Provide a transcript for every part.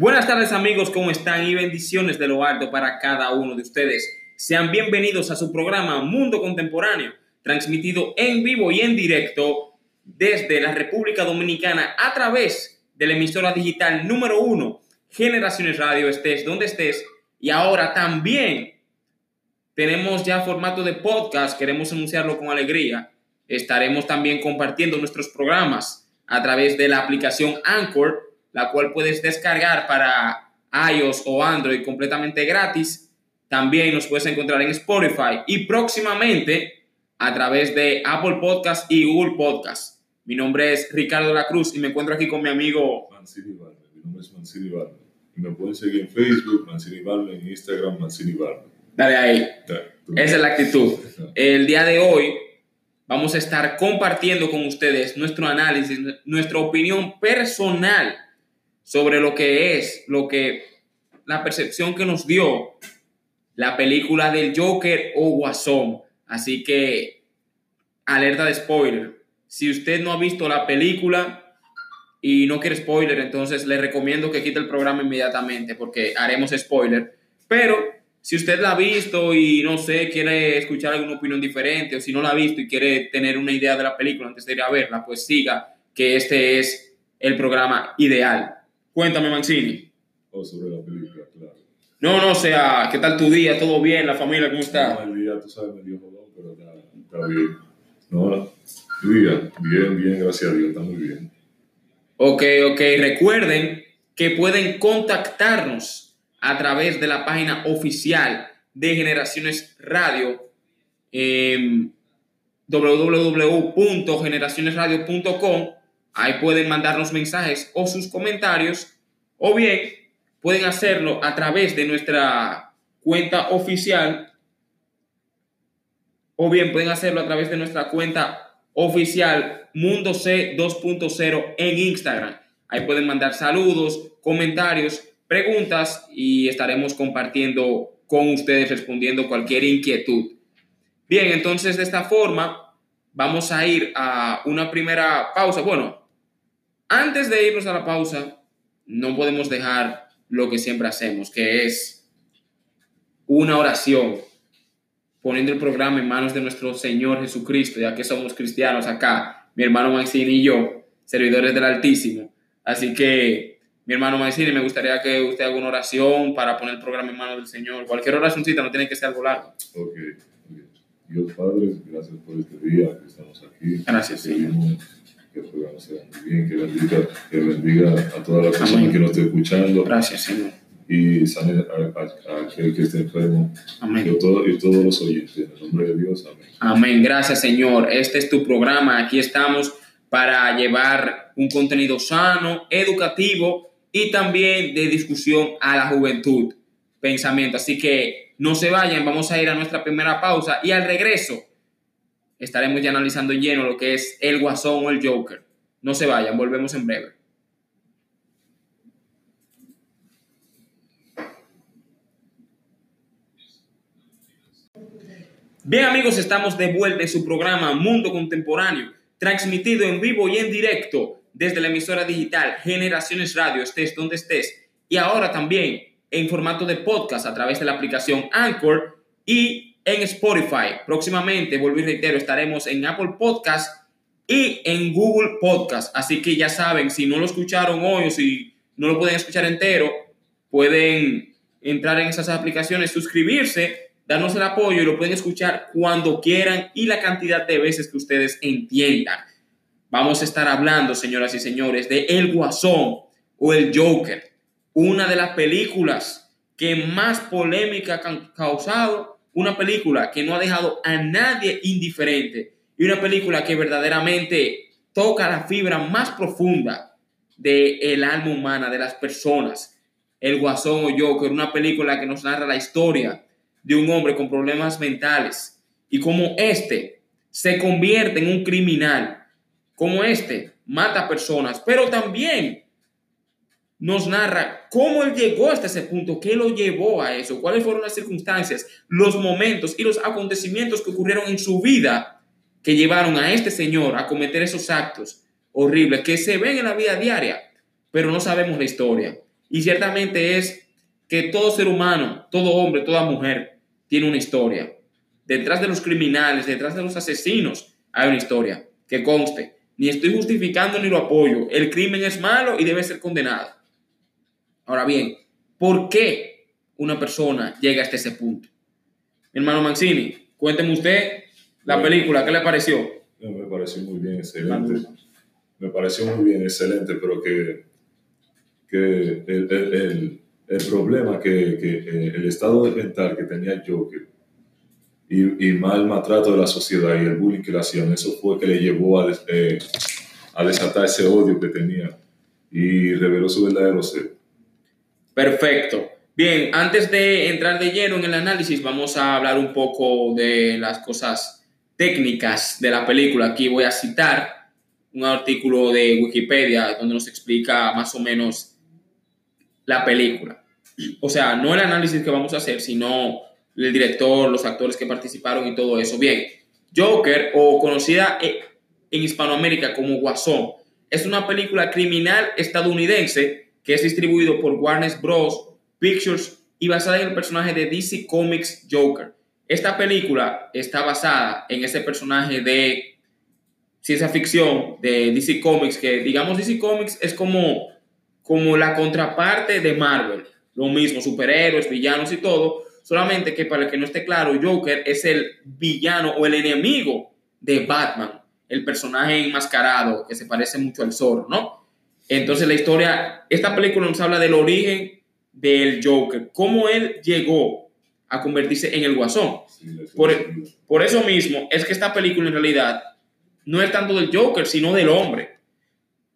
Buenas tardes amigos, ¿cómo están? Y bendiciones de lo alto para cada uno de ustedes. Sean bienvenidos a su programa Mundo Contemporáneo, transmitido en vivo y en directo desde la República Dominicana a través de la emisora digital número uno, Generaciones Radio, estés donde estés. Y ahora también tenemos ya formato de podcast, queremos anunciarlo con alegría. Estaremos también compartiendo nuestros programas a través de la aplicación Anchor la cual puedes descargar para iOS o Android completamente gratis. También nos puedes encontrar en Spotify y próximamente a través de Apple Podcast y Google Podcast. Mi nombre es Ricardo La Cruz y me encuentro aquí con mi amigo Mancini Barber. Mi nombre es Mancini Barber. Y me pueden seguir en Facebook, Mancini Barber, en Instagram, Mancini Barber. Dale ahí. Esa es la actitud. El día de hoy vamos a estar compartiendo con ustedes nuestro análisis, nuestra opinión personal sobre lo que es, lo que, la percepción que nos dio la película del Joker o Guasón. Así que, alerta de spoiler. Si usted no ha visto la película y no quiere spoiler, entonces le recomiendo que quite el programa inmediatamente porque haremos spoiler. Pero si usted la ha visto y no sé, quiere escuchar alguna opinión diferente o si no la ha visto y quiere tener una idea de la película antes de ir a verla, pues siga que este es el programa ideal. Cuéntame, Mancini. Oh, sobre la película, claro. No, no, o sea, ¿qué tal tu día? ¿Todo bien? ¿La familia cómo está? No, el día, tú sabes, me dio jodón, pero está, está bien. No, tu día, bien, bien, gracias a Dios, está muy bien. Ok, ok. Recuerden que pueden contactarnos a través de la página oficial de Generaciones Radio, eh, www.generacionesradio.com Ahí pueden mandarnos mensajes o sus comentarios o bien pueden hacerlo a través de nuestra cuenta oficial o bien pueden hacerlo a través de nuestra cuenta oficial Mundo C 2.0 en Instagram. Ahí pueden mandar saludos, comentarios, preguntas y estaremos compartiendo con ustedes respondiendo cualquier inquietud. Bien, entonces de esta forma vamos a ir a una primera pausa. Bueno, antes de irnos a la pausa, no podemos dejar lo que siempre hacemos, que es una oración, poniendo el programa en manos de nuestro Señor Jesucristo, ya que somos cristianos acá, mi hermano Maxine y yo, servidores del Altísimo. Así que, mi hermano Maxine, me gustaría que usted haga una oración para poner el programa en manos del Señor. Cualquier oracióncita no tiene que ser algo largo. Ok. Dios Padre, gracias por este día que estamos aquí. Gracias, Señor que el programa sea muy bien, que bendiga, que bendiga a todas las personas que nos estén escuchando. Gracias, Señor. Y sane a, aquel que esté enfermo. Amén. Y, todo, y todos los oyentes. En el nombre de Dios. Amén. Amén. Gracias, Señor. Este es tu programa. Aquí estamos para llevar un contenido sano, educativo y también de discusión a la juventud. Pensamiento. Así que no se vayan. Vamos a ir a nuestra primera pausa y al regreso estaremos ya analizando lleno lo que es el Guasón o el Joker. No se vayan, volvemos en breve. Bien amigos, estamos de vuelta en su programa Mundo Contemporáneo, transmitido en vivo y en directo desde la emisora digital Generaciones Radio, estés donde estés, y ahora también en formato de podcast a través de la aplicación Anchor y en Spotify. Próximamente, vuelvo y reitero, estaremos en Apple Podcast y en Google Podcast. Así que ya saben, si no lo escucharon hoy o si no lo pueden escuchar entero, pueden entrar en esas aplicaciones, suscribirse, darnos el apoyo y lo pueden escuchar cuando quieran y la cantidad de veces que ustedes entiendan. Vamos a estar hablando, señoras y señores, de El Guasón o El Joker, una de las películas que más polémica han causado una película que no ha dejado a nadie indiferente y una película que verdaderamente toca la fibra más profunda del el alma humana, de las personas. El Guasón o es una película que nos narra la historia de un hombre con problemas mentales y cómo este se convierte en un criminal, como este mata personas, pero también nos narra cómo él llegó hasta ese punto, qué lo llevó a eso, cuáles fueron las circunstancias, los momentos y los acontecimientos que ocurrieron en su vida que llevaron a este señor a cometer esos actos horribles que se ven en la vida diaria, pero no sabemos la historia. Y ciertamente es que todo ser humano, todo hombre, toda mujer tiene una historia. Detrás de los criminales, detrás de los asesinos, hay una historia. Que conste, ni estoy justificando ni lo apoyo. El crimen es malo y debe ser condenado. Ahora bien, ¿por qué una persona llega hasta ese punto? Mi hermano Mancini, cuénteme usted la película, ¿qué le pareció? me pareció muy bien, excelente. Me pareció muy bien, excelente, pero que, que el, el, el, problema que, que, eh, el estado mental que tenía Joker y, y mal maltrato de la sociedad y el bullying que le hacían, eso fue que le llevó a, eh, a desatar ese odio que tenía y reveló su verdadero ser. Perfecto. Bien, antes de entrar de lleno en el análisis, vamos a hablar un poco de las cosas técnicas de la película. Aquí voy a citar un artículo de Wikipedia donde nos explica más o menos la película. O sea, no el análisis que vamos a hacer, sino el director, los actores que participaron y todo eso. Bien, Joker, o conocida en Hispanoamérica como Guasón, es una película criminal estadounidense que es distribuido por Warner Bros. Pictures y basada en el personaje de DC Comics Joker. Esta película está basada en ese personaje de ciencia ficción de DC Comics, que digamos DC Comics es como, como la contraparte de Marvel. Lo mismo, superhéroes, villanos y todo. Solamente que para el que no esté claro, Joker es el villano o el enemigo de Batman, el personaje enmascarado que se parece mucho al Zorro, ¿no? Entonces la historia, esta película nos habla del origen del Joker, cómo él llegó a convertirse en el guasón. por, por, eso mismo es que esta película en realidad no es tanto del Joker, sino del hombre.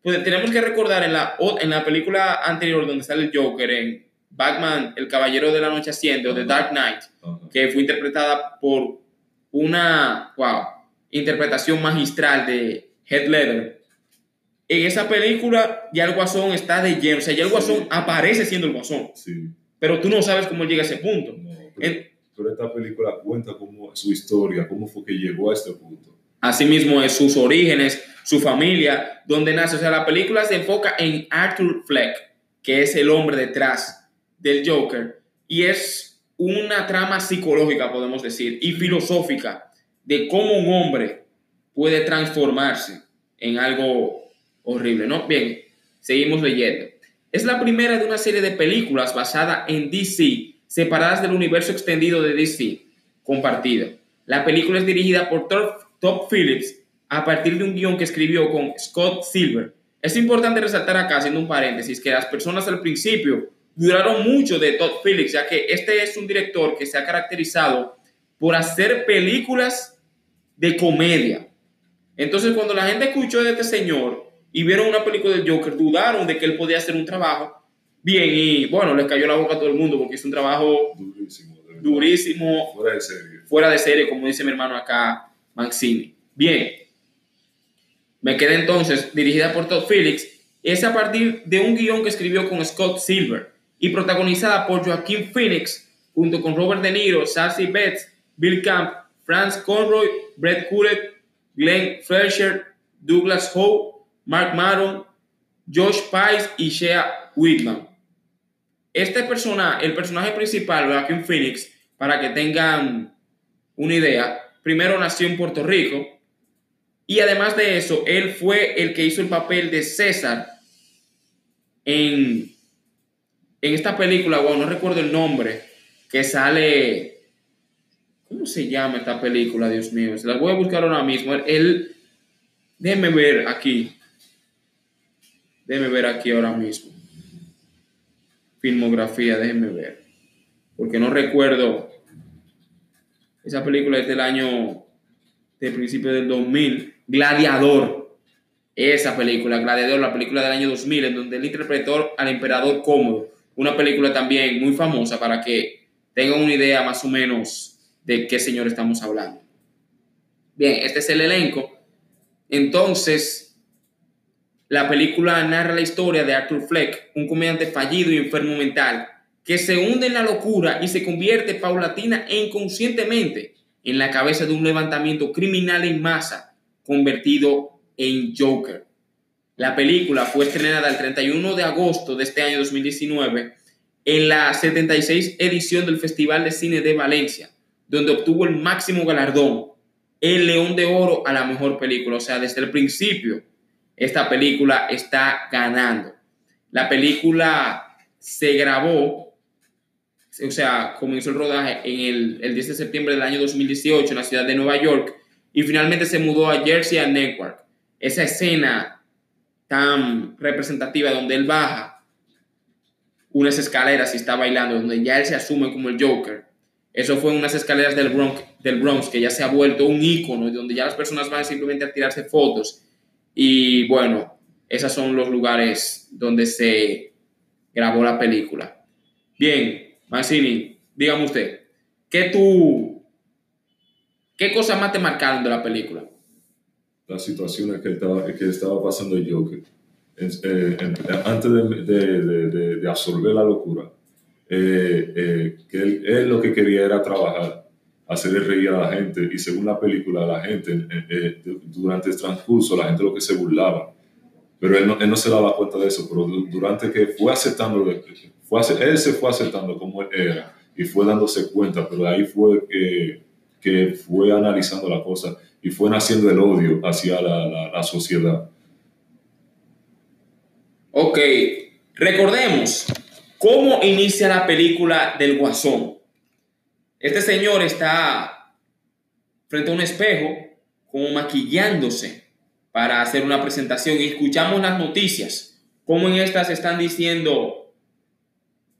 Pues tenemos que recordar en la, en la película anterior donde sale el Joker, en Batman, El Caballero de la Noche Asciende, o The Dark Knight, que fue interpretada por una, wow, interpretación magistral de Heath Ledger. En esa película ya el guasón está de lleno, o sea, ya el guasón aparece siendo el guasón. Pero tú no sabes cómo llega a ese punto. Pero, esta película cuenta cómo su historia, cómo fue que llegó a este punto. Asimismo, es sus orígenes, su familia, donde nace. O sea, la película se enfoca en Arthur Fleck, que es el hombre detrás del Joker, y es una trama psicológica, podemos decir, y filosófica de cómo un hombre puede transformarse en algo horrible, ¿no? Bien, seguimos leyendo. Es la primera de una serie de películas basada en DC separadas del universo extendido de DC, compartida. La película es dirigida por Top Phillips a partir de un guion que escribió con Scott Silver. Es importante resaltar acá, haciendo un paréntesis, que las personas al principio duraron mucho de Todd Phillips, ya que este es un director que se ha caracterizado por hacer películas de comedia. Entonces, cuando la gente escuchó de este señor y vieron una película del Joker, dudaron de que él podía hacer un trabajo bien y bueno, le cayó la boca a todo el mundo porque es un trabajo durísimo, durísimo fuera de serie. Fuera de serie, como dice mi hermano acá, Maxini. Bien, me queda entonces dirigida por Todd Phillips. Es a partir de un guion que escribió con Scott Silver y protagonizada por Joaquín Phoenix junto con Robert De Niro, Sassy Betts, Bill Camp, Franz Conroy, Brett Cullet, Glenn Fletcher, Douglas Howe, Mark Maron, Josh Pice y Shea Whitman. Este personaje, el personaje principal, Joaquin Phoenix, para que tengan una idea, primero nació en Puerto Rico y además de eso, él fue el que hizo el papel de César en, en esta película, bueno, no recuerdo el nombre, que sale, ¿cómo se llama esta película, Dios mío? Se la voy a buscar ahora mismo. Él, déjenme ver aquí, déjenme ver aquí ahora mismo filmografía, déjenme ver. Porque no recuerdo. Esa película es del año, del principio del 2000. Gladiador. Esa película, Gladiador, la película del año 2000, en donde él interpretó al emperador cómodo. Una película también muy famosa para que tengan una idea más o menos de qué señor estamos hablando. Bien, este es el elenco. Entonces, la película narra la historia de Arthur Fleck, un comediante fallido y enfermo mental, que se hunde en la locura y se convierte paulatina e inconscientemente en la cabeza de un levantamiento criminal en masa convertido en Joker. La película fue estrenada el 31 de agosto de este año 2019 en la 76 edición del Festival de Cine de Valencia, donde obtuvo el máximo galardón, el León de Oro a la mejor película. O sea, desde el principio, esta película está ganando. La película se grabó, o sea, comenzó el rodaje en el, el 10 de septiembre del año 2018 en la ciudad de Nueva York y finalmente se mudó a Jersey a Newark. Esa escena tan representativa donde él baja unas escaleras y está bailando, donde ya él se asume como el Joker. Eso fue unas escaleras del Bronx, del Bronx que ya se ha vuelto un ícono, donde ya las personas van simplemente a tirarse fotos. Y bueno, esos son los lugares donde se grabó la película. Bien, Mancini, dígame usted, ¿qué tú, qué cosa más te marcaron de la película? Las situaciones que estaba, que estaba pasando el Joker eh, antes de, de, absorber la locura, eh, eh, que él, lo que quería era trabajar, hacer reír a la gente y según la película, la gente, durante el transcurso, la gente lo que se burlaba. Pero él no, él no se daba cuenta de eso, pero durante que fue aceptando, fue, él se fue aceptando como era y fue dándose cuenta, pero ahí fue que, fue analizando la cosa y fue naciendo el odio hacia la, la, la sociedad. Ok, recordemos cómo inicia la película del Guasón. Este señor está frente a un espejo, como maquillándose para hacer una presentación y escuchamos las noticias, como en estas están diciendo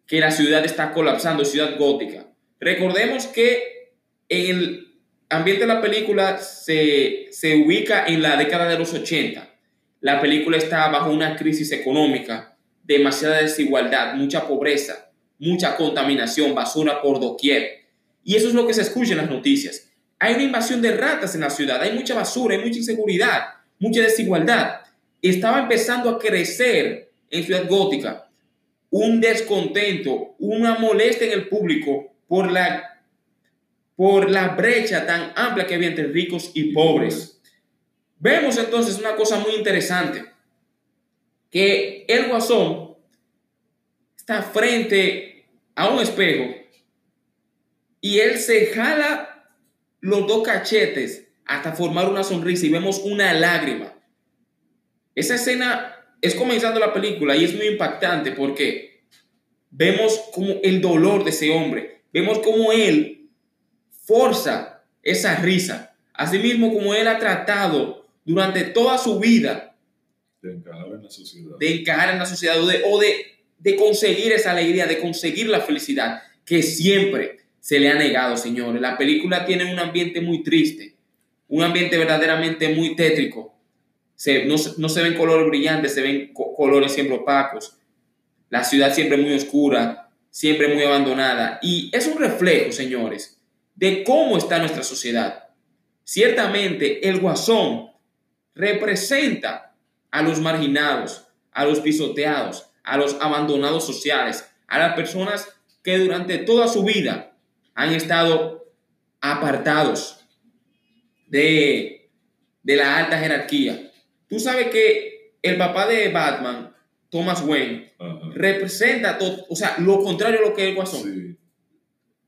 que la ciudad está colapsando, ciudad gótica. Recordemos que el ambiente de la película se, se ubica en la década de los 80 la película está bajo una crisis económica, demasiada desigualdad, mucha pobreza, mucha contaminación, basura por doquier. Y eso es lo que se escucha en las noticias. Hay una invasión de ratas en la ciudad, hay mucha basura, hay mucha inseguridad, mucha desigualdad. Estaba empezando a crecer en Ciudad Gótica un descontento, una molestia en el público por la, por la brecha tan amplia que había entre ricos y pobres. Vemos entonces una cosa muy interesante, que el guasón está frente a un espejo y él se jala los dos cachetes hasta formar una sonrisa y vemos una lágrima. Esa escena es comenzando la película y es muy impactante porque vemos como el dolor de ese hombre, vemos como él forza esa risa, asimismo como él ha tratado durante toda su vida. De encajar en la sociedad. De encajar en la sociedad o de, conseguir esa alegría, de conseguir la felicidad que siempre se le ha negado, señores. La película tiene un ambiente muy triste, un ambiente verdaderamente muy tétrico. No, se ven colores brillantes, se ven colores siempre opacos. La ciudad siempre muy oscura, siempre muy abandonada. Y es un reflejo, señores, de cómo está nuestra sociedad. Ciertamente, el guasón representa a los marginados, a los pisoteados, a los abandonados sociales, a las personas que durante toda su vida han estado apartados de, la alta jerarquía. Tú sabes que el papá de Batman, Thomas Wayne, representa todo, o sea, lo contrario a lo que es el Guasón. Sí.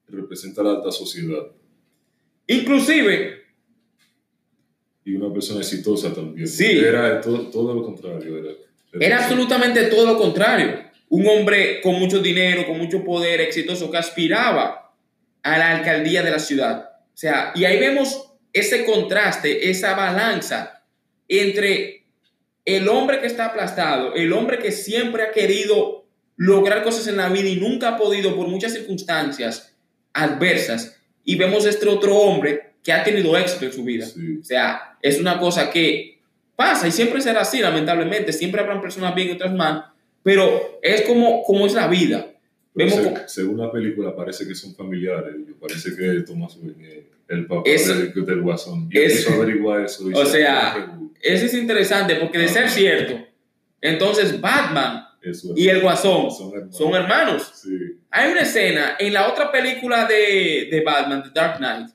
Representa la alta sociedad. Inclusive, y una persona exitosa también. Sí. Era todo, lo contrario. Era, era, absolutamente todo lo contrario. Un hombre con mucho dinero, con mucho poder, exitoso, que aspiraba a la alcaldía de la ciudad. O sea, y ahí vemos ese contraste, esa balanza entre el hombre que está aplastado, el hombre que siempre ha querido lograr cosas en la vida y nunca ha podido por muchas circunstancias adversas. Y vemos este otro hombre que ha tenido éxito en su vida. O sea, es una cosa que pasa y siempre será así, lamentablemente. Siempre habrán personas bien y otras mal, pero es como, como es la vida. Vemos según la película parece que son familiares. Parece que Tomás el papá del, Guasón. Eso averigua eso. o sea, eso es interesante porque de ser cierto, entonces Batman y el Guasón son hermanos. Hay una escena en la otra película de, de Batman, The Dark Knight,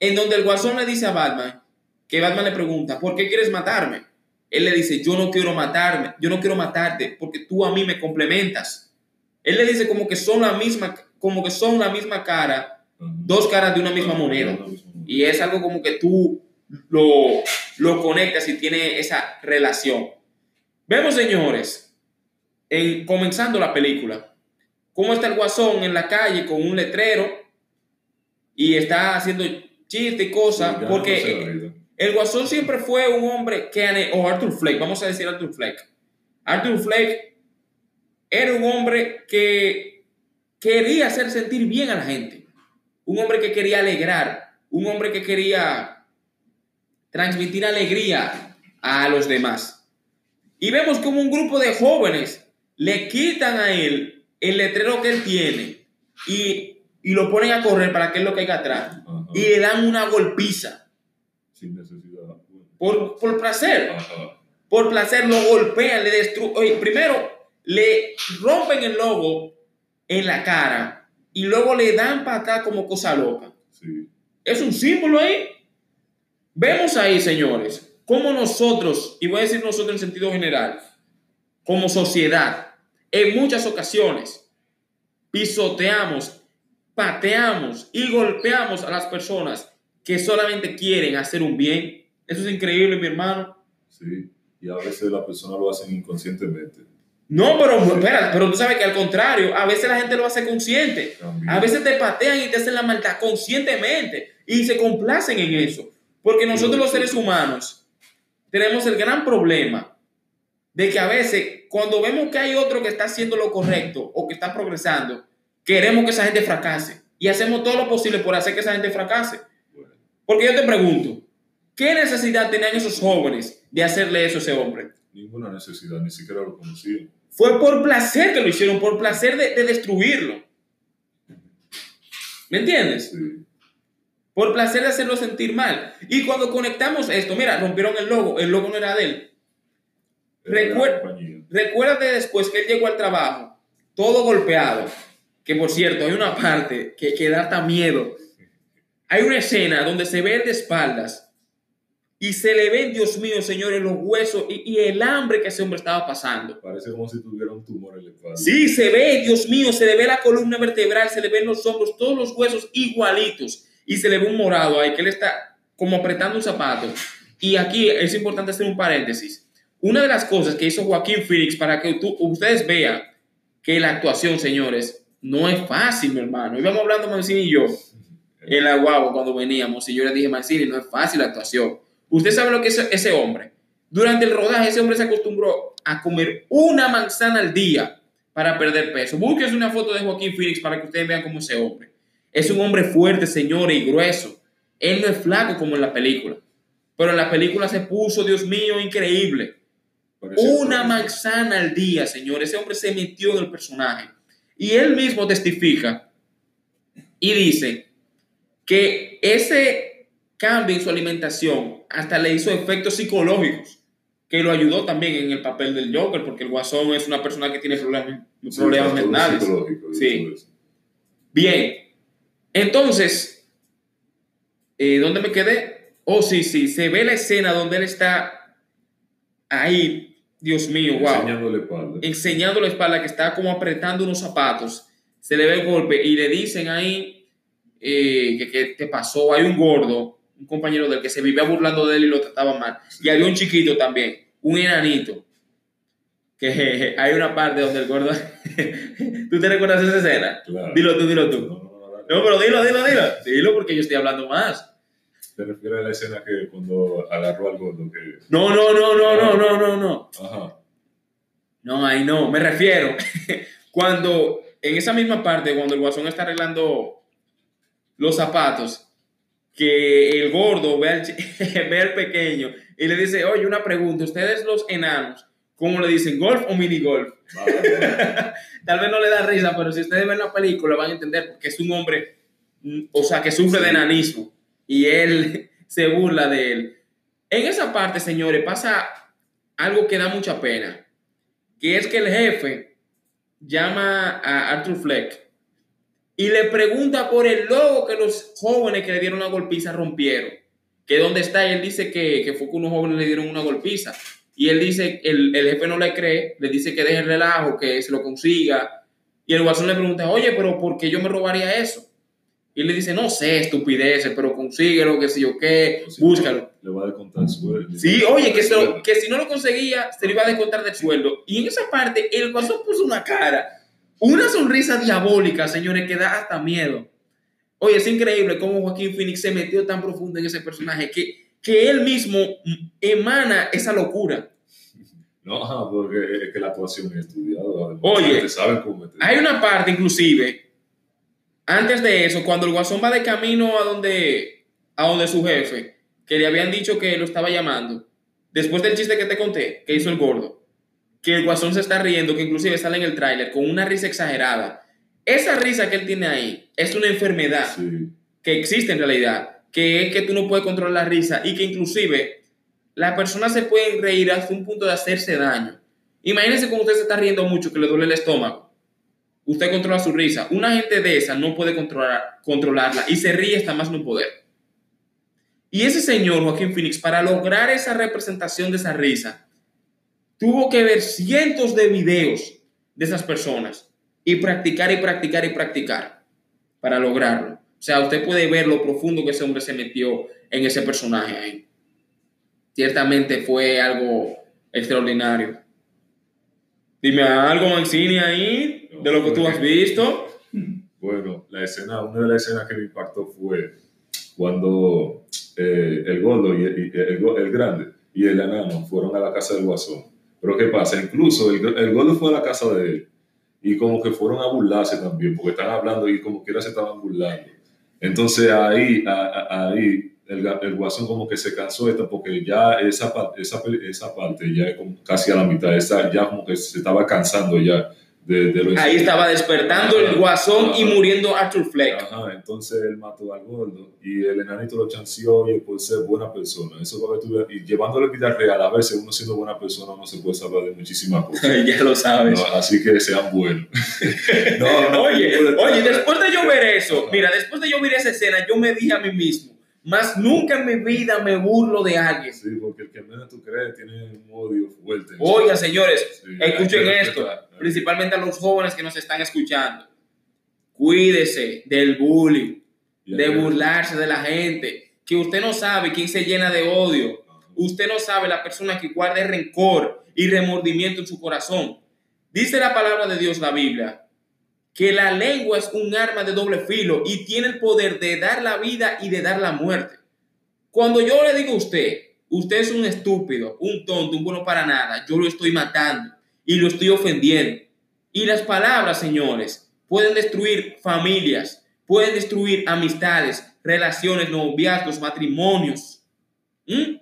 en donde el guasón le dice a Batman, que Batman le pregunta, ¿por qué quieres matarme? Él le dice, yo no quiero matarme, yo no quiero matarte porque tú a mí me complementas. Él le dice como que son la misma, como que son la misma cara, dos caras de una misma moneda. Y es algo como que tú lo, lo conectas y tiene esa relación. Vemos, señores, en, comenzando la película, cómo está el guasón en la calle con un letrero y está haciendo chistes y cosas, porque el Guasón siempre fue un hombre que, o Arthur Fleck, vamos a decir Arthur Fleck. Arthur Fleck era un hombre que quería hacer sentir bien a la gente, un hombre que quería alegrar, un hombre que quería transmitir alegría a los demás. Y vemos como un grupo de jóvenes le quitan a él el letrero que él tiene y, lo ponen a correr para que él lo caiga atrás y le dan una golpiza sin necesidad. Por, por placer. Por placer lo golpean, le destruyen. Primero le rompen el logo en la cara y luego le dan para acá como cosa loca. Sí. Es un símbolo ahí. Vemos ahí, señores, cómo nosotros, y voy a decir nosotros en sentido general, como sociedad, en muchas ocasiones pisoteamos, pateamos y golpeamos a las personas que solamente quieren hacer un bien. Eso es increíble, mi hermano. Sí, y a veces la persona lo hace inconscientemente. No, pero espera, pero tú sabes que al contrario, a veces la gente lo hace consciente. A veces te patean y te hacen la maldad conscientemente y se complacen en eso. Porque nosotros los seres humanos tenemos el gran problema de que a veces cuando vemos que hay otro que está haciendo lo correcto o que está progresando, queremos que esa gente fracase y hacemos todo lo posible por hacer que esa gente fracase. Porque yo te pregunto, ¿qué necesidad tenían esos jóvenes de hacerle eso a ese hombre? Ninguna necesidad, ni siquiera lo conocían. Fue por placer que lo hicieron, por placer de, destruirlo. ¿Me entiendes? Sí. Por placer de hacerlo sentir mal. Y cuando conectamos esto, mira, rompieron el logo, el logo no era de él. recuérdate después que él llegó al trabajo, todo golpeado, que por cierto, hay una parte que, que da hasta miedo, hay una escena donde se ve de espaldas y se le ven, Dios mío, señores, los huesos y, el hambre que ese hombre estaba pasando. Parece como si tuviera un tumor en la espalda. Sí, se ve, Dios mío, se le ve la columna vertebral, se le ven los hombros, todos los huesos igualitos y se le ve un morado ahí que él está como apretando un zapato. Y aquí es importante hacer un paréntesis. Una de las cosas que hizo Joaquín Phoenix para que ustedes vean que la actuación, señores, no es fácil, mi hermano. Íbamos hablando Mancini y yo en la guagua cuando veníamos y yo le dije, Mancini, no es fácil la actuación. Usted sabe lo que es ese hombre. Durante el rodaje ese hombre se acostumbró a comer una manzana al día para perder peso. Búsquese una foto de Joaquín Phoenix para que ustedes vean cómo ese hombre. Es un hombre fuerte, señores, y grueso. Él no es flaco como en la película. Pero en la película se puso, Dios mío, increíble. Una manzana al día, señores. Ese hombre se metió en el personaje. Y él mismo testifica y dice que ese cambio en su alimentación hasta le hizo efectos psicológicos, que lo ayudó también en el papel del Joker, porque el Guasón es una persona que tiene problemas, problemas mentales. Sí. Bien, entonces, eh, ¿dónde me quedé? Oh, sí, sí, se ve la escena donde él está ahí, Dios mío, wow. Enseñando la espalda. Enseñando la espalda, que está como apretando unos zapatos. Se le ve el golpe y le dicen ahí, eh, que, te pasó, hay un gordo, un compañero del que se vivía burlando de él y lo trataba mal. Y había un chiquito también, un enanito, que hay una parte donde el gordo... ¿Tú te recuerdas esa escena? Dilo tú, dilo tú. No, pero dilo, dilo, dilo. Dilo porque yo estoy hablando más. ¿Te refieres a la escena que cuando agarró al gordo? Que... No, no, no, no, no, no, no, no. Ajá. No, ahí no. Me refiero cuando en esa misma parte, cuando el guasón está arreglando los zapatos, que el gordo ve al, ve al pequeño y le dice, oye, una pregunta, ustedes los enanos, ¿cómo le dicen? ¿Golf o mini golf? Tal vez no le da risa, pero si ustedes ven la película van a entender porque es un hombre, mm, o sea, que sufre de enanismo y él se burla de él. En esa parte, señores, pasa algo que da mucha pena, que es que el jefe llama a Arthur Fleck y le pregunta por el logo que los jóvenes que le dieron una golpiza rompieron. Que dónde está, y él dice que, que fue que unos jóvenes le dieron una golpiza. Y él dice, el, el jefe no le cree, le dice que deje el relajo, que se lo consiga. Y el guasón le pregunta, oye, pero ¿por qué yo me robaría eso? Y le dice, no sé, estupideces, pero consíguelo, que si yo qué, si búscalo. Le va a descontar el sueldo. Sí, oye, que, se que si no lo conseguía, se le iba a descontar del sueldo. Y en esa parte, el guasón puso una cara, una sonrisa diabólica, señores, que da hasta miedo. Oye, es increíble cómo Joaquín Phoenix se metió tan profundo en ese personaje que, que él mismo emana esa locura. No, porque es que la actuación es estudiada. Oye. Hay una parte, inclusive, antes de eso, cuando el guasón va de camino a donde, a donde su jefe, que le habían dicho que lo estaba llamando, después del chiste que te conté, que hizo el gordo, que el guasón se está riendo, que inclusive sale en el tráiler con una risa exagerada. Esa risa que él tiene ahí es una enfermedad Sí, que existe en realidad, que es que tú no puedes controlar la risa y que inclusive la persona se puede reír hasta un punto de hacerse daño. Imagínense cuando usted se está riendo mucho, que le duele el estómago. Usted controla su risa. Una gente de esa no puede controlar, controlarla y se ríe hasta más no poder. Y ese señor, Joaquín Phoenix, para lograr esa representación de esa risa, tuvo que ver cientos de videos de esas personas y practicar y practicar y practicar para lograrlo. O sea, usted puede ver lo profundo que ese hombre se metió en ese personaje ahí. Ciertamente fue algo extraordinario. Dime algo, Mancini, ahí, de lo que tú has visto. Bueno, la escena, una de las escenas que me impactó fue cuando eh, el gordo y, el, go- el grande y el enano fueron a la casa del guasón. Pero ¿qué pasa? Incluso el, el gordo fue a la casa de él y como que fueron a burlarse también, porque están hablando y como quiera se estaban burlando. Entonces ahí, a- a- ahí el, el guasón como que se cansó de esto porque ya esa, esa, esa parte ya como casi a la mitad, esa, ya como que se estaba cansando ya de, de Ahí estaba despertando el guasón y muriendo Arthur Fleck. Ajá, entonces él mató al gordo y el enanito lo chanceó y por ser buena persona. Eso para que tú y llevándole vida real, a veces uno siendo buena persona no se puede saber de muchísimas cosas. ya lo sabes. No, así que sean buenos. no, no, Oye, no oye, después de yo ver eso, mira, después de yo ver esa escena, yo me dije a mí mismo, más nunca en mi vida me burlo de alguien. Sí, porque el que menos tú crees tiene un odio fuerte. Oiga, señores, Sí, escuchen esto, respetar. Principalmente a los jóvenes que nos están escuchando. Cuídese del bullying, de burlarse de la gente, que usted no sabe quién se llena de odio. Usted no sabe la persona que guarda rencor y remordimiento en su corazón. Dice la palabra de Dios, la Biblia, que la lengua es un arma de doble filo y tiene el poder de dar la vida y de dar la muerte. Cuando yo le digo a usted, usted es un estúpido, un tonto, un bueno para nada, yo lo estoy matando y lo estoy ofendiendo. Y las palabras, señores, pueden destruir familias, pueden destruir amistades, relaciones, noviazgos, matrimonios. ¿Mm?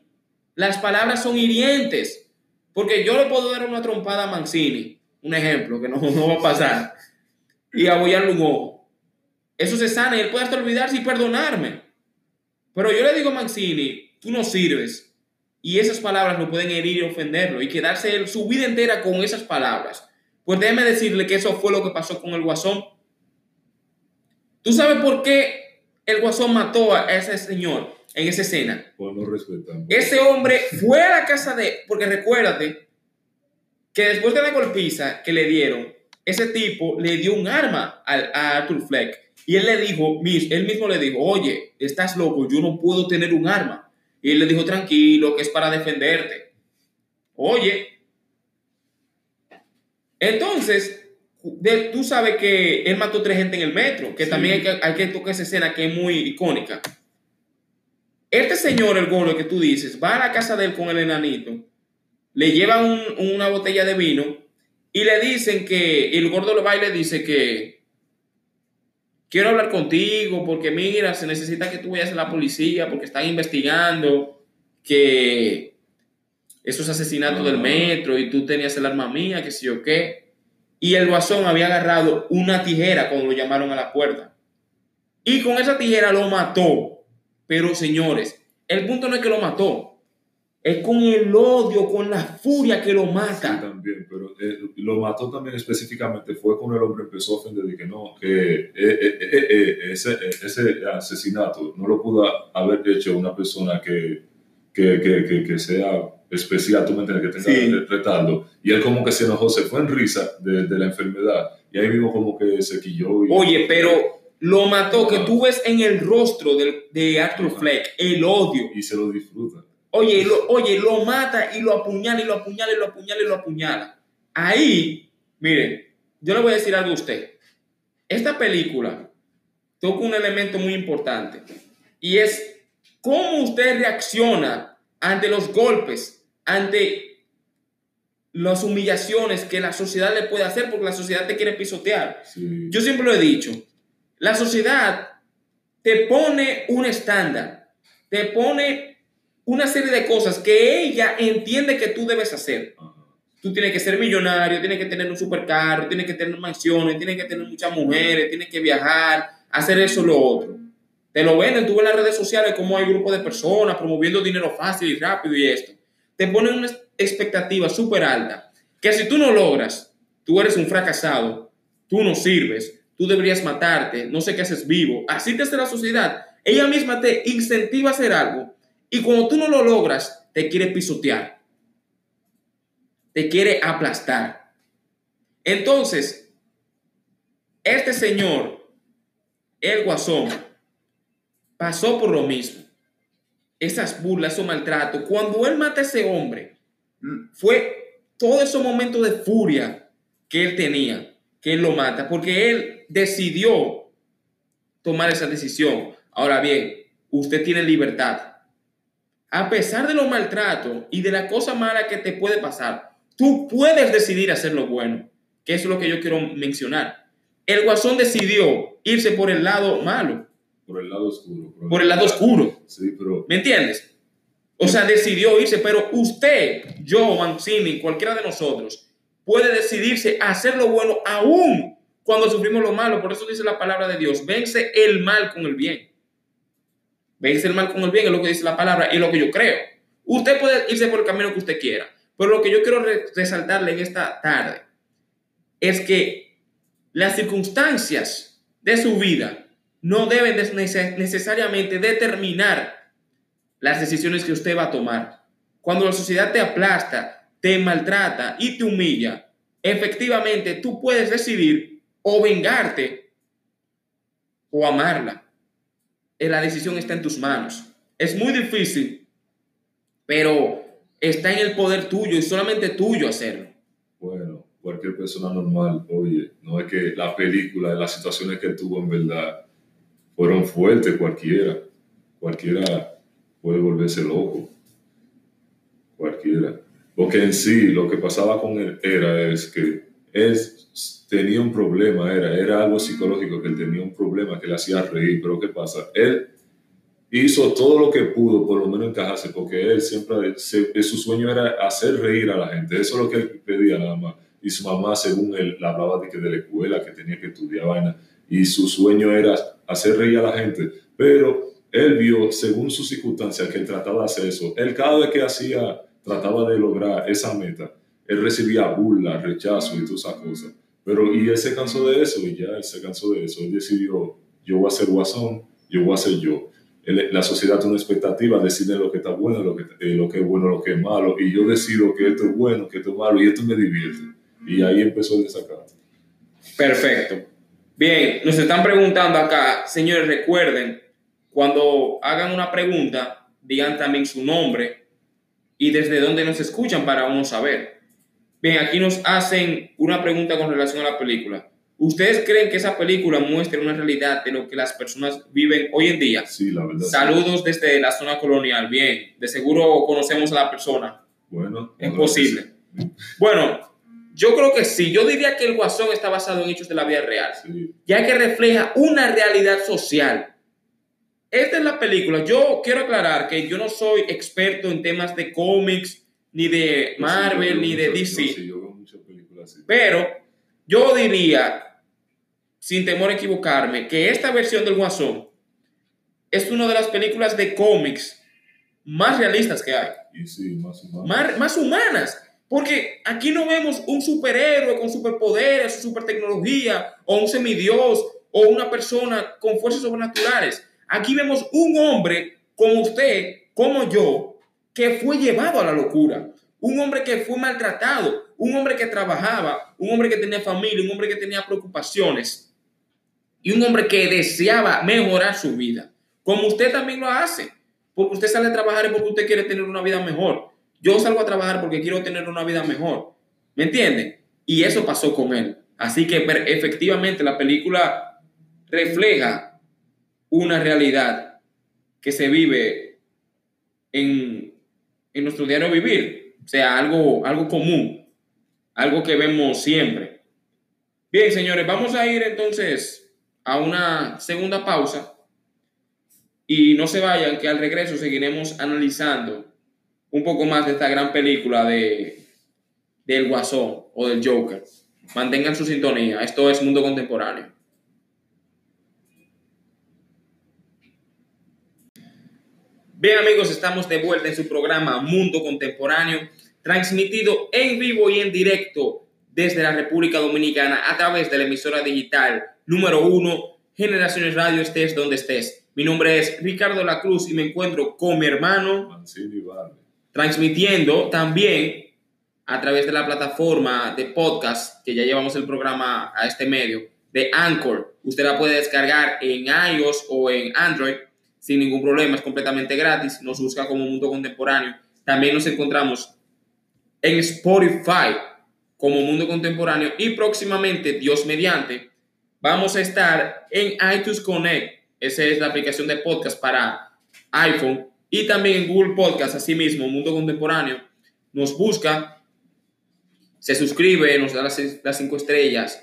Las palabras son hirientes. Porque yo le puedo dar una trompada a Mancini, un ejemplo que no, no va a pasar, y abollarle un ojo. Eso se sana y él puede hasta olvidarse y perdonarme. Pero yo le digo a Mancini, tú no sirves. Y esas palabras lo pueden herir y ofenderlo y quedarse él su vida entera con esas palabras. Pues déjeme decirle que eso fue lo que pasó con el Guasón. ¿Tú sabes por qué el Guasón mató a ese señor en esa escena? No respetar. Ese hombre fue a la casa de... Porque recuérdate que después de la golpiza que le dieron, ese tipo le dio un arma al- a Arthur Fleck. Y él le dijo, él mismo le dijo, oye, estás loco, yo no puedo tener un arma. Y él le dijo, tranquilo, que es para defenderte. Oye. Entonces, de- tú sabes que él mató tres gente en el metro, que Sí. también hay que, hay que tocar esa escena que es muy icónica. Este señor, el gordo que tú dices, va a la casa de él con el enanito, le lleva un- una botella de vino y le dicen que el gordo lo va y le dice que quiero hablar contigo porque mira, se necesita que tú vayas a la policía porque están investigando que esos asesinatos del metro y tú tenías el arma mía, que sí o qué. Y el guasón había agarrado una tijera cuando lo llamaron a la puerta. Y con esa tijera lo mató. Pero señores, el punto no es que lo mató. Es con el odio, con la furia que lo Sí, mata. también, pero eh, lo mató también específicamente fue cuando el hombre empezó a ofender y que no, que eh, eh, eh, eh, ese, eh, ese asesinato no lo pudo haber hecho una persona que, que, que, que, que sea especial, tú me entiendes, que tenga Sí. retardo. Y él como que se enojó, se fue en risa de, de la enfermedad. Y ahí mismo como que se quilló. Y, Oye, pero lo mató, que tú ves en el rostro del- de Arthur Fleck el odio. Y se lo disfruta. Oye, lo, oye, lo mata y lo apuñala y lo apuñala y lo apuñala y lo apuñala. Ahí, miren, yo le voy a decir algo a usted. Esta película toca un elemento muy importante y es cómo usted reacciona ante los golpes, ante las humillaciones que la sociedad le puede hacer porque la sociedad te quiere pisotear. Sí. Yo siempre lo he dicho, la sociedad te pone un estándar, te pone una serie de cosas que ella entiende que tú debes hacer. Tú tienes que ser millonario, tienes que tener un supercarro, tienes que tener mansiones, tienes que tener muchas mujeres, tienes que viajar, hacer eso lo otro. Te lo venden, tú ves en las redes sociales cómo hay grupos de personas promoviendo dinero fácil y rápido y esto. Te ponen una expectativa súper alta, que si tú no logras, tú eres un fracasado, tú no sirves, tú deberías matarte, no sé qué haces vivo. Así te hace la sociedad. Ella misma te incentiva a hacer algo y cuando tú no lo logras, te quiere pisotear. Te quiere aplastar. Entonces, este señor, el guasón, pasó por lo mismo. Esas burlas, esos maltratos. Cuando él mata a ese hombre, fue todo esos momentos de furia que él tenía, que él lo mata, porque él decidió tomar esa decisión. Ahora bien, usted tiene libertad. A pesar de los maltratos y de la cosa mala que te puede pasar, tú puedes decidir hacer lo bueno, que eso es lo que yo quiero mencionar. El guasón decidió irse por el lado malo, Por el lado oscuro. por el lado oscuro. Sí, pero ¿Me entiendes? O sea, decidió irse, pero usted, yo, Mancini, cualquiera de nosotros, puede decidirse a hacer lo bueno aún cuando sufrimos lo malo. Por eso dice la palabra de Dios, vence el mal con el bien. Vence el mal con el bien, es lo que dice la palabra y lo que yo creo. Usted puede irse por el camino que usted quiera, pero lo que yo quiero re- resaltarle en esta tarde es que las circunstancias de su vida no deben necesariamente determinar las decisiones que usted va a tomar. Cuando la sociedad te aplasta, te maltrata y te humilla, efectivamente tú puedes decidir o vengarte o amarla. Eh, La decisión está en tus manos. Es muy difícil, pero está en el poder tuyo y solamente tuyo hacerlo. bueno, cualquier persona normal, oye, no es que la película, las situaciones que tuvo en verdad fueron fuertes, cualquiera. Cualquiera puede volverse loco. Cualquiera. Porque en sí, lo que pasaba con él era es que él tenía un problema, era, era algo psicológico, que él tenía un problema que le hacía reír, pero ¿qué pasa? Él hizo todo lo que pudo, por lo menos encajarse, porque él siempre, se- su sueño era hacer reír a la gente, eso es lo que él pedía nada más. Y su mamá, según él, le hablaba de que de la escuela, que tenía que estudiar vaina, y su sueño era hacer reír a la gente, pero él vio, según sus circunstancias, que él trataba de hacer eso. Él cada vez que hacía, trataba de lograr esa meta, él recibía burla, rechazo y todas esas cosas. Pero, y él se cansó de eso, y ya él se cansó de eso. Él decidió, yo voy a ser guasón, yo voy a ser yo. La sociedad tiene una expectativa, decide lo que está bueno, lo que, eh, lo que es bueno, lo que es malo, y yo decido que esto es bueno, que esto es malo, y esto me divierte. Y ahí empezó el desacato. Perfecto. Bien, nos están preguntando acá, señores, recuerden, cuando hagan una pregunta, digan también su nombre y desde dónde nos escuchan para uno saber. Bien, aquí nos hacen una pregunta con relación a la película. ¿Ustedes creen que esa película muestra una realidad de lo que las personas viven hoy en día? Sí, la verdad. sí. Saludos desde la zona colonial. Bien, de seguro conocemos a la persona. Bueno, Es posible. sí. Bueno, yo creo que sí. Yo diría que el Guasón está basado en hechos de la vida real. Sí, ya que refleja una realidad social. Esta es la película. Yo quiero aclarar que yo no soy experto en temas de cómics, ni de Marvel, Sí, ni de mucho- DC, yo sí, yo veo muchas películas así. pero yo diría, sin temor a equivocarme, que esta versión del Guasón es una de las películas de cómics más realistas que hay Y sí, más humano. más, más humanas. Porque aquí no vemos un superhéroe con superpoderes, super tecnología, o un semidios, o una persona con fuerzas sobrenaturales. Aquí vemos un hombre como usted, como yo, que fue llevado a la locura, un hombre que fue maltratado, un hombre que trabajaba, un hombre que tenía familia, un hombre que tenía preocupaciones y un hombre que deseaba mejorar su vida, como usted también lo hace, porque usted sale a trabajar porque usted quiere tener una vida mejor. Yo salgo a trabajar porque quiero tener una vida mejor. ¿Me entiende? Y eso pasó con él. Así que efectivamente la película refleja una realidad que se vive en, en nuestro diario vivir. Sea, algo, algo común, algo que vemos siempre. Bien, señores, vamos a ir entonces a una segunda pausa. Y no se vayan, que al regreso seguiremos analizando un poco más de esta gran película de, del Guasón o del Joker. Mantengan su sintonía. Esto es Mundo Contemporáneo. Bien amigos, estamos de vuelta en su programa Mundo Contemporáneo, transmitido en vivo y en directo desde la República Dominicana a través de la emisora digital número uno, Generaciones Radio, estés donde estés. Mi nombre es Ricardo La Cruz y me encuentro con mi hermano, transmitiendo también a través de la plataforma de podcast, que ya llevamos el programa a este medio, de Anchor. Usted la puede descargar en iOS o en Android sin ningún problema, es completamente gratis. Nos busca como Mundo Contemporáneo. También nos encontramos en Spotify como Mundo Contemporáneo y próximamente, Dios mediante, vamos a estar en iTunes Connect. Esa es la aplicación de podcast para iPhone y también en Google Podcast, asimismo, Mundo Contemporáneo. Nos busca se suscribe, nos da las, cinco estrellas.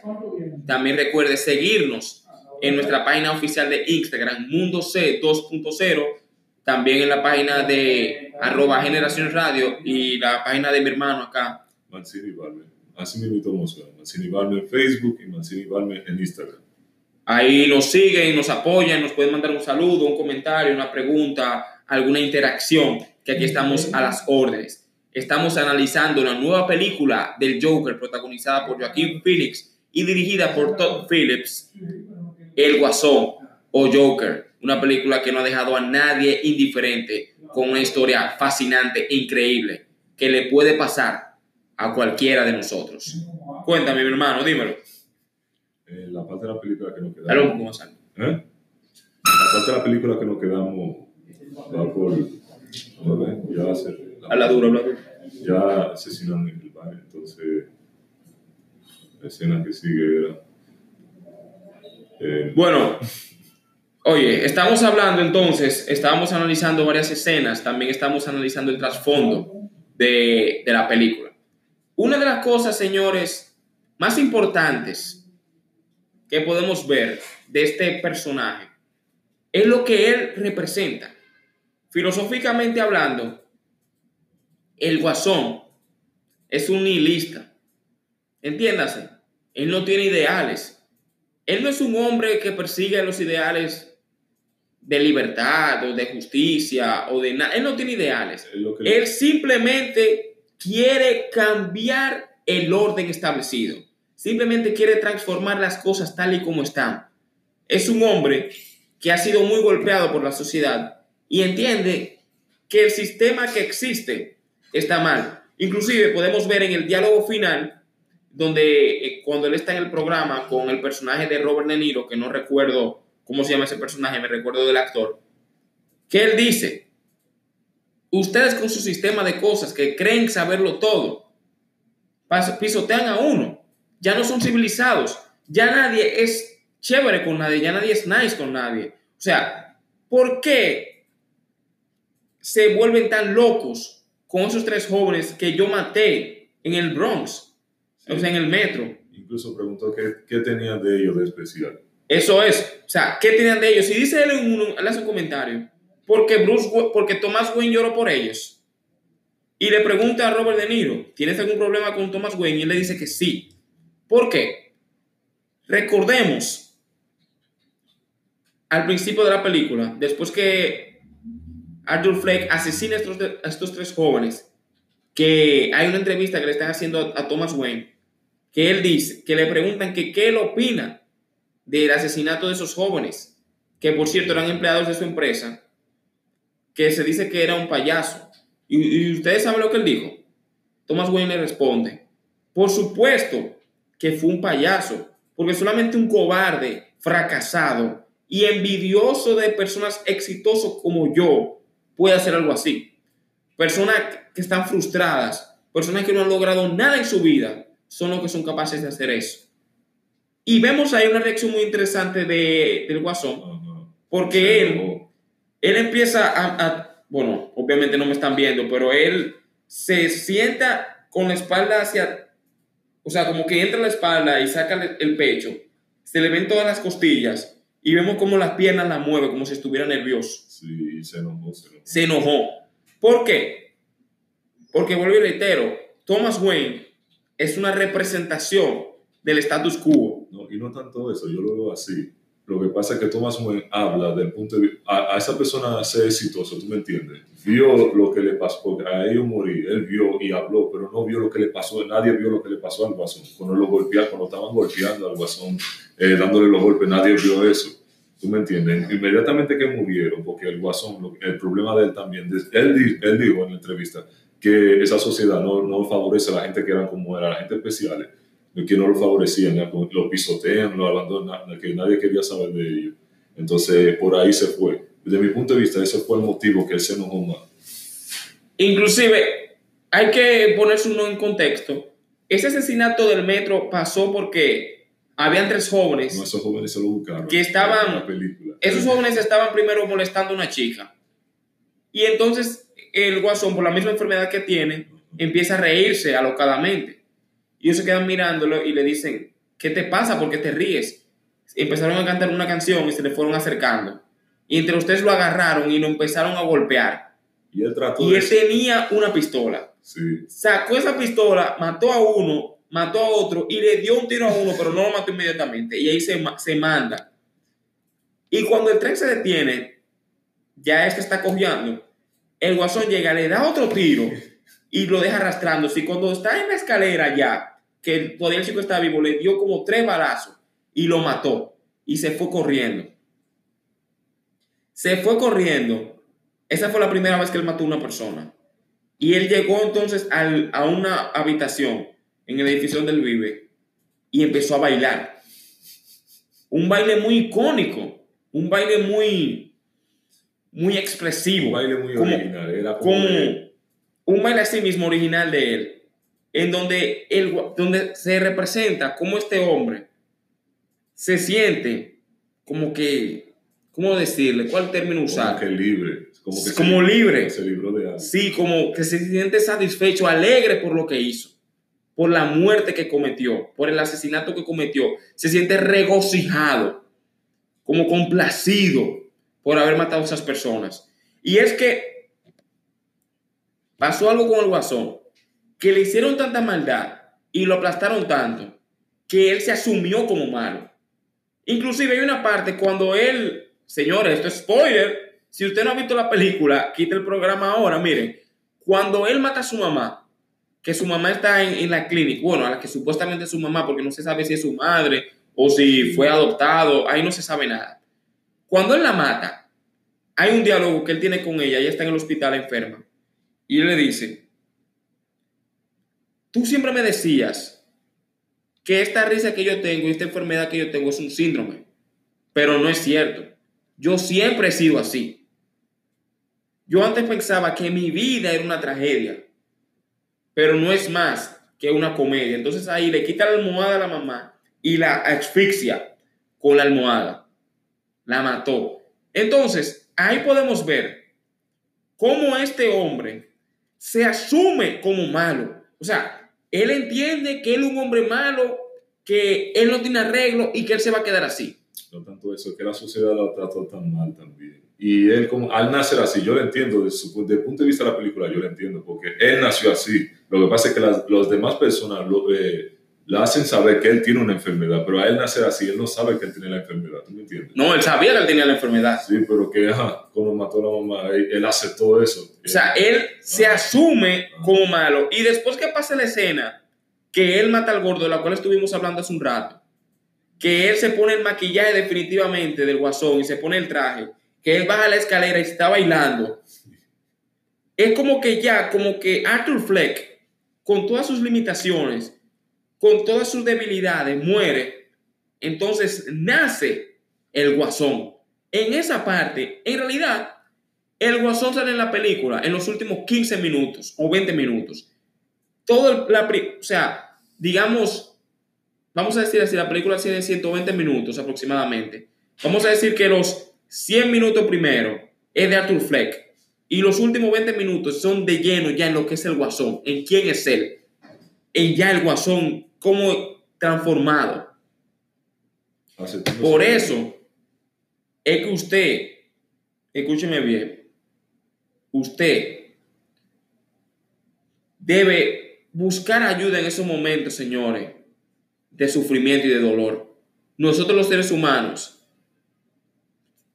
También recuerde seguirnos en nuestra página oficial de Instagram, Mundo C 2.0. También en la página de arroba Generación Radio y la página de mi hermano acá. Mancini Balme. Así me invitamos Mancini Balme en Facebook y Mancini Balme en Instagram. Ahí nos siguen, nos apoyan, nos pueden mandar un saludo, un comentario, una pregunta, alguna interacción, que aquí estamos a las órdenes estamos analizando la nueva película del Joker protagonizada por Joaquín Phoenix y dirigida por Todd Phillips, El Guasón o Joker, una película que no ha dejado a nadie indiferente, con una historia fascinante e increíble que le puede pasar a cualquiera de nosotros. Cuéntame, mi hermano, dímelo. Eh, la parte de la película que nos quedamos. Poco ¿Eh? La parte de la película que nos quedamos va por. Ya va a ser Habla duro, habla duro. Ya asesinan en el baño, entonces la escena que sigue era... Bueno, oye, estamos hablando entonces, estábamos analizando varias escenas, también estamos analizando el trasfondo de, de la película. Una de las cosas, señores, más importantes que podemos ver de este personaje es lo que él representa. Filosóficamente hablando, el guasón es un nihilista. Entiéndase, él no tiene ideales. Él no es un hombre que persigue los ideales de libertad o de justicia o de nada. Él no tiene ideales. Él simplemente quiere cambiar el orden establecido. Simplemente quiere transformar las cosas tal y como están. Es un hombre que ha sido muy golpeado por la sociedad y entiende que el sistema que existe está mal. Inclusive podemos ver en el diálogo final, donde eh, cuando él está en el programa con el personaje de Robert De Niro, que no recuerdo cómo se llama ese personaje, me recuerdo del actor, que él dice, ustedes con su sistema de cosas que creen saberlo todo, pisotean a uno, ya no son civilizados, ya nadie es chévere con nadie, ya nadie es nice con nadie. O sea, ¿por qué se vuelven tan locos con esos tres jóvenes que yo maté en el Bronx, o sea, en el metro. Incluso preguntó qué, qué tenían de ellos de especial. Eso es, o sea, ¿qué tenían de ellos? Si dice él en uno, él hace un comentario, porque, Bruce, porque Thomas Wayne lloró por ellos. Y le pregunta a Robert De Niro, ¿tienes algún problema con Thomas Wayne? Y él le dice que sí. ¿Por qué? Recordemos al principio de la película, después que Arthur Fleck asesina a estos, tres jóvenes, que hay una entrevista que le están haciendo a, Thomas Wayne, que él dice, que le preguntan que qué él opina del asesinato de esos jóvenes, que por cierto eran empleados de su empresa, que se dice que era un payaso. Y, y ustedes saben lo que él dijo. Thomas Wayne le responde, por supuesto que fue un payaso, porque solamente un cobarde, fracasado y envidioso de personas exitosas como yo puede hacer algo así. Personas que están frustradas, personas que no han logrado nada en su vida, son los que son capaces de hacer eso. Y vemos ahí una reacción muy interesante de, del Guasón, porque él, él empieza a, a- bueno, obviamente no me están viendo, pero él se sienta con la espalda hacia, o sea, como que entra la espalda y saca el, el pecho, se le ven todas las costillas y vemos como las piernas la mueve, como si estuviera nervioso. Sí, se enojó, se enojó. Se enojó. ¿Por qué? Porque vuelvo y reitero, Thomas Wayne es una representación del status quo. No, y no tanto eso, yo lo veo así. Lo que pasa es que Thomas Wayne habla del punto de vista, a, esa persona ser exitoso, ¿tú me entiendes? Vio lo que le pasó, porque a ellos morir, él vio y habló, pero no vio lo que le pasó, nadie vio lo que le pasó al guasón. Cuando lo golpeaban, cuando estaban golpeando al guasón, eh, dándole los golpes, nadie vio eso. ¿Tú me entiendes? Inmediatamente que murieron, porque el guasón, el problema de él también, él, él dijo en la entrevista que esa sociedad no, no favorece a la gente que eran como era, la gente especiales que no lo favorecían, lo pisotean, lo abandonan, que nadie quería saber de ellos. Entonces, por ahí se fue. Desde mi punto de vista, ese fue el motivo que él se enojó más. Inclusive, hay que ponerse uno en contexto. Ese asesinato del metro pasó porque habían tres jóvenes. No, esos jóvenes se lo buscaron. Que estaban- en la película. Esos jóvenes estaban primero molestando a una chica. Y entonces el guasón, por la misma enfermedad que tiene, empieza a reírse alocadamente. Y ellos se quedan mirándolo y le dicen, ¿qué te pasa? ¿Por qué te ríes? Empezaron a cantar una canción y se le fueron acercando. Y entre ustedes lo agarraron y lo empezaron a golpear. Y él trató Y de... él tenía una pistola. Sí, Sacó esa pistola, mató a uno, mató a otro y le dio un tiro a uno, pero no lo mató inmediatamente. Y ahí se, se manda. Y cuando el tren se detiene, ya este está cojeando, el guasón llega, le da otro tiro y lo deja arrastrándose. Y cuando está en la escalera ya, que todavía el chico estaba vivo, le dio como tres balazos y lo mató. Y se fue corriendo. Se fue corriendo. Esa fue la primera vez que él mató a una persona. Y él llegó entonces a una habitación en el edificio donde él vive y empezó a bailar. Un baile muy icónico, un baile muy, muy expresivo. un baile muy Como- original. Era como... como de- un baile así mismo original de él, en donde, él, donde se representa cómo este hombre se siente como que, ¿cómo decirle? ¿Cuál término como usar? que libre. Como, que Como se, libre. Se libró de algo. Sí, como que se siente satisfecho, alegre por lo que hizo, por la muerte que cometió, por el asesinato que cometió. Se siente regocijado, como complacido por haber matado a esas personas. Y es que pasó algo con el guasón, que le hicieron tanta maldad y lo aplastaron tanto, que él se asumió como malo. Inclusive hay una parte cuando él, señores, esto es spoiler, si usted no ha visto la película, quita el programa ahora, miren, cuando él mata a su mamá, que su mamá está en, en la clínica, bueno, a la que supuestamente es su mamá, porque no se sabe si es su madre o si fue adoptado, ahí no se sabe nada. Cuando él la mata, hay un diálogo que él tiene con ella, ella está en el hospital enferma, y él le dice, tú siempre me decías que esta risa que yo tengo y esta enfermedad que yo tengo es un síndrome, pero no es cierto. Yo siempre he sido así. Yo antes pensaba que mi vida era una tragedia, pero no es más que una comedia. Entonces ahí le quita la almohada a la mamá y la asfixia con la almohada. La mató. Entonces, ahí podemos ver cómo este hombre se asume como malo. O sea, él entiende que él es un hombre malo, que él no tiene arreglo y que él se va a quedar así. No tanto eso, que la sociedad lo trató tan mal también. Y él, como al nacer así, yo lo entiendo, desde, el punto de vista de la película, yo lo entiendo, porque él nació así. Lo que pasa es que las los demás personas lo, eh, le hacen saber que él tiene una enfermedad, pero a él nacer así, él no sabe que él tiene la enfermedad, ¿tú me entiendes? No, él sabía que él tenía la enfermedad. Sí, pero que, ajá, cuando mató a la mamá, él, él aceptó eso. O sea, él se asume como malo. Y después que pasa la escena, que él mata al gordo, de la cual estuvimos hablando hace un rato, que él se pone el maquillaje definitivamente del guasón y se pone el traje, que él baja la escalera y está bailando. es como que ya, como que Arthur Fleck, con todas sus limitaciones, con todas sus debilidades, muere. Entonces nace el guasón. En esa parte, en realidad, el guasón sale en la película en los últimos 15 minutos o 20 minutos. Todo la, o sea, digamos, vamos a decir así, la película tiene 120 minutos aproximadamente. Vamos a decir que los 100 minutos primero es de Arthur Fleck y los últimos 20 minutos son de lleno ya en lo que es el guasón, en quién es él, en ya el guasón, como transformado. Por eso es que usted, escúcheme bien, usted debe buscar ayuda en esos momentos, señores, de sufrimiento y de dolor. Nosotros los seres humanos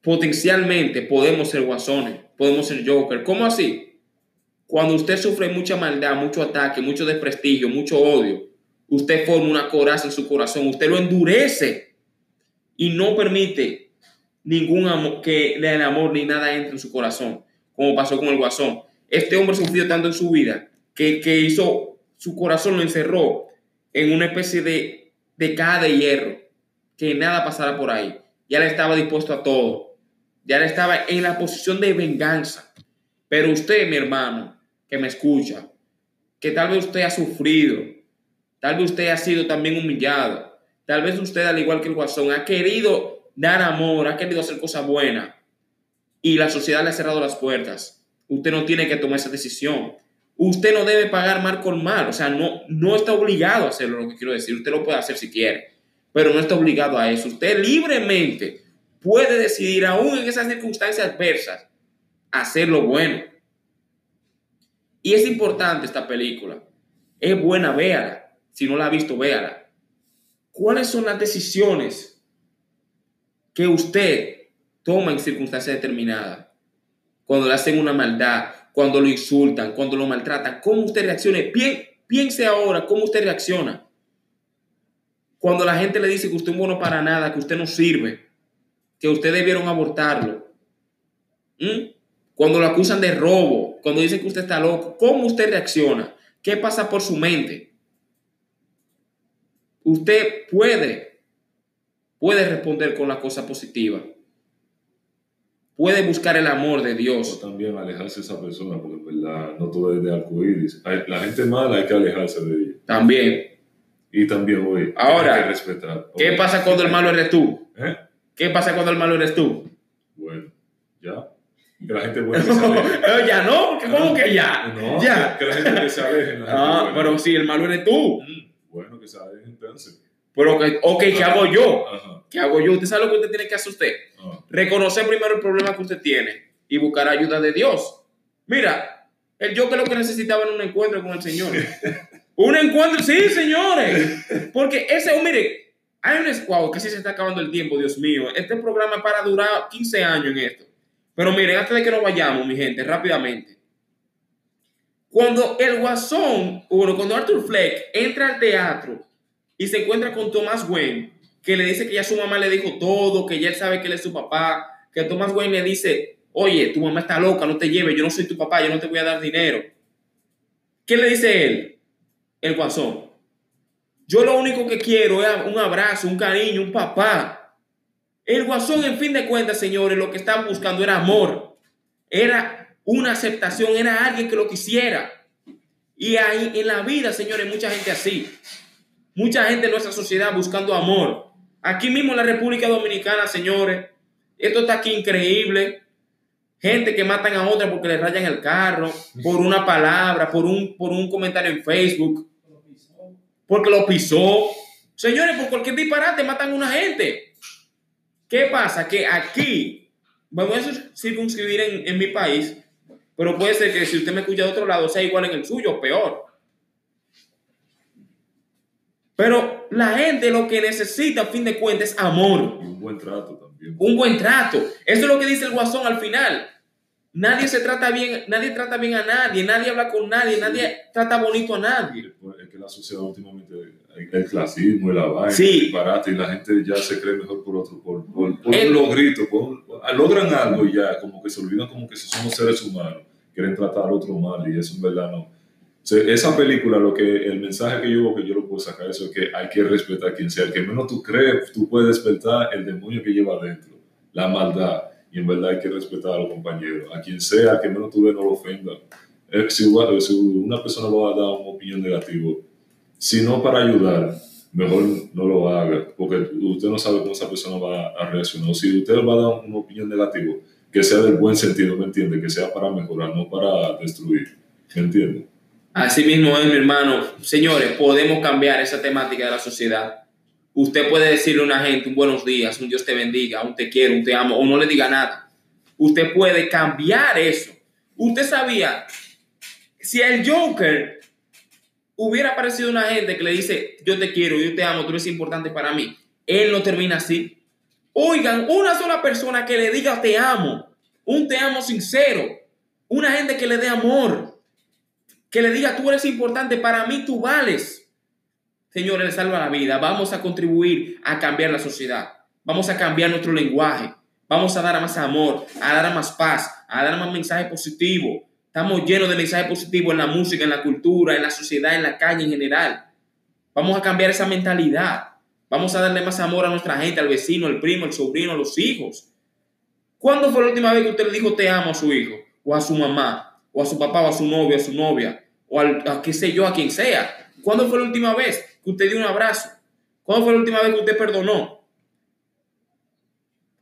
potencialmente podemos ser guasones podemos ser Joker. ¿Cómo así? Cuando usted sufre mucha maldad, mucho ataque, mucho desprestigio, mucho odio, usted forma una coraza en su corazón, usted lo endurece y no permite ningún amor, que el amor ni nada entre en su corazón, como pasó con el guasón. Este hombre sufrió tanto en su vida que, que hizo, su corazón lo encerró en una especie de, de caja de hierro, que nada pasara por ahí. Ya le estaba dispuesto a todo ya estaba en la posición de venganza. Pero usted, mi hermano, que me escucha, que tal vez usted ha sufrido, tal vez usted ha sido también humillado, tal vez usted, al igual que el guasón, ha querido dar amor, ha querido hacer cosas buenas y la sociedad le ha cerrado las puertas. Usted no tiene que tomar esa decisión. Usted no debe pagar mal con mal, o sea, no, no está obligado a hacerlo, lo que quiero decir. Usted lo puede hacer si quiere, pero no está obligado a eso. Usted libremente puede decidir, aún en esas circunstancias adversas, hacer lo bueno. Y es importante esta película. Es buena, véala. Si no la ha visto, véala. ¿Cuáles son las decisiones que usted toma en circunstancias determinadas? Cuando le hacen una maldad, cuando lo insultan, cuando lo maltratan, ¿cómo usted reacciona? Piense ahora cómo usted reacciona. Cuando la gente le dice que usted es bueno para nada, que usted no sirve, que ustedes debieron abortarlo. Cuando lo acusan de robo, cuando dicen que usted está loco, ¿cómo usted reacciona? ¿Qué pasa por su mente? Usted puede, puede responder con la cosa positiva. Puede buscar el amor de Dios. También alejarse de esa persona, porque verdad no todo es de arcoíris. La gente mala hay que alejarse de ella. También. Y también, hoy Ahora, hay que respetar. ¿Qué pasa cuando el malo eres tú? ¿Eh? ¿Qué pasa cuando el malo eres tú? Bueno, ya. Que la gente buena. Eh, ya no, ¿cómo que ya? No, ya. Que, la gente que se aleje. Ah, pero si el malo eres tú. Mm, bueno, que aleje entonces. Pero, ok, ¿qué hago yo? ¿Qué hago yo? ¿Usted sabe lo que usted tiene que hacer usted? Reconocer primero el problema que usted tiene y buscar ayuda de Dios. Mira, el yo que lo que necesitaba era un encuentro con el Señor. un encuentro, sí, señores. Porque ese, oh, mire, hay un wow, casi se está acabando el tiempo, Dios mío. Este programa es para durar 15 años en esto. Pero miren, antes de que nos vayamos, mi gente, rápidamente. Cuando el Guasón, bueno, cuando Arthur Fleck entra al teatro y se encuentra con Thomas Wayne, que le dice que ya su mamá le dijo todo, que ya él sabe que él es su papá, que Thomas Wayne le dice, oye, tu mamá está loca, no te lleves, yo no soy tu papá, yo no te voy a dar dinero. ¿Qué le dice él? El Guasón. Yo lo único que quiero es un abrazo, un cariño, un papá. El guasón, en fin de cuentas, señores, lo que estaban buscando era amor. Era una aceptación, era alguien que lo quisiera. Y ahí en la vida, señores, mucha gente así. Mucha gente en nuestra sociedad buscando amor. Aquí mismo en la República Dominicana, señores, esto está aquí increíble. Gente que matan a otra porque le rayan el carro, por una palabra, por un, por un comentario en Facebook porque lo pisó. Señores, por cualquier disparate matan a una gente. ¿Qué pasa? Que aquí, vamos a circunscribir en, en mi país, pero puede ser que si usted me escucha de otro lado sea igual en el suyo, peor. Pero la gente lo que necesita, a fin de cuentas, es amor. un buen trato también. Un buen trato. Eso es lo que dice el guasón al final. Nadie se trata bien, nadie trata bien a nadie, nadie habla con nadie, nadie trata bonito a nadie. Es que la sociedad últimamente, el clasismo, el vaina, sí. el y la gente ya se cree mejor por otro, por, por, por los gritos, logran algo y ya, como que se olvidan como que somos seres humanos. Quieren tratar al otro mal y eso en verdad no. esa película, lo que, el mensaje que yo que yo lo puedo sacar, eso es que hay que respetar a quien sea. El que menos tú crees, tú puedes despertar el demonio que lleva adentro, la maldad. Y en verdad hay que respetar a los compañeros. A quien sea, a que menos tú ves, no lo ofenda. Eh, si, una persona va a dar una opinión negativa, si no para ayudar, mejor no lo haga, porque usted no sabe cómo esa persona va a reaccionar. Si usted va a dar una opinión negativa, que sea del buen sentido, ¿me entiende? Que sea para mejorar, no para destruir, ¿me entiende? Así mismo es, mi hermano. Señores, podemos cambiar esa temática de la sociedad. Usted puede decirle a una gente un buenos días, un Dios te bendiga, un te quiero, un te amo, o no le diga nada. Usted puede cambiar eso. Usted sabía, si el Joker hubiera aparecido una gente que le dice, yo te quiero, yo te amo, tú eres importante para mí, él no termina así. Oigan, una sola persona que le diga te amo, un te amo sincero, una gente que le dé amor, que le diga tú eres importante, para mí tú vales. Señores, le salva la vida. Vamos a contribuir a cambiar la sociedad. Vamos a cambiar nuestro lenguaje. Vamos a dar más amor, a dar más paz, a dar más mensaje positivo. Estamos llenos de mensajes positivos en la música, en la cultura, en la sociedad, en la calle en general. Vamos a cambiar esa mentalidad. Vamos a darle más amor a nuestra gente, al vecino, al primo, al sobrino, a los hijos. ¿Cuándo fue la última vez que usted le dijo te amo a su hijo? O a su mamá, o a su papá, o a su novio, a su novia, o a qué sé yo, a quien sea. ¿Cuándo fue la última vez que usted dio un abrazo? ¿Cuándo fue la última vez que usted perdonó?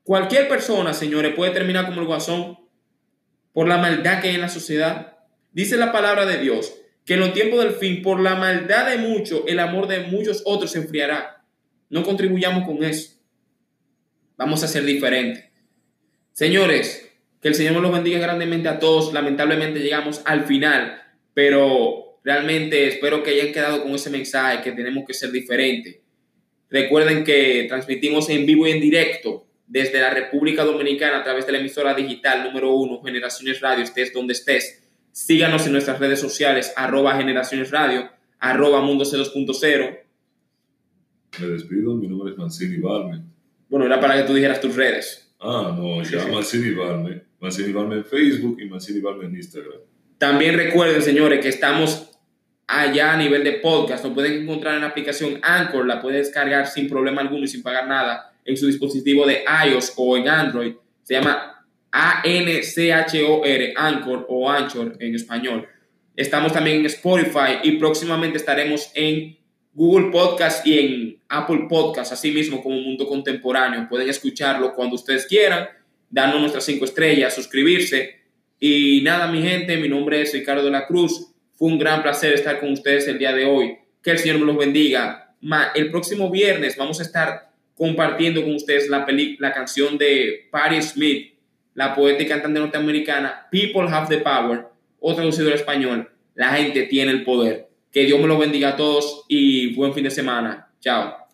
Cualquier persona, señores, puede terminar como el guasón por la maldad que hay en la sociedad. Dice la palabra de Dios que en los tiempos del fin, por la maldad de muchos, el amor de muchos otros se enfriará. No contribuyamos con eso. Vamos a ser diferentes. Señores, que el Señor los bendiga grandemente a todos. Lamentablemente llegamos al final, pero realmente espero que hayan quedado con ese mensaje que tenemos que ser diferentes. Recuerden que transmitimos en vivo y en directo desde la República Dominicana a través de la emisora digital número uno, Generaciones Radio, estés donde estés. Síganos en nuestras redes sociales, arroba Generaciones Radio, arroba Mundo C2.0 me despido, mi nombre es Mancini Balme. Bueno, era para que tú dijeras tus redes. Ah, no, ya Mancini Balme. Mancini Balme en Facebook y Mancini Balme en Instagram. También recuerden, señores, que estamos allá a nivel de podcast. Nos pueden encontrar en la aplicación Anchor, la pueden descargar sin problema alguno y sin pagar nada en su dispositivo de iOS o en Android. Se llama A-N-C-H-O-R, Anchor o Anchor en español. Estamos también en Spotify y próximamente estaremos en Google Podcast y en Apple Podcast, así mismo como Mundo Contemporáneo. Pueden escucharlo cuando ustedes quieran, darnos nuestras cinco estrellas, suscribirse. Y nada, mi gente, mi nombre es Ricardo de la Cruz. Fue un gran placer estar con ustedes el día de hoy. Que el Señor me los bendiga. El próximo viernes vamos a estar compartiendo con ustedes la, la canción de Patti Smith, la poeta y cantante norteamericana, People Have the Power, o traducido al español, La gente tiene el poder. Que Dios me lo bendiga a todos y buen fin de semana. Chao.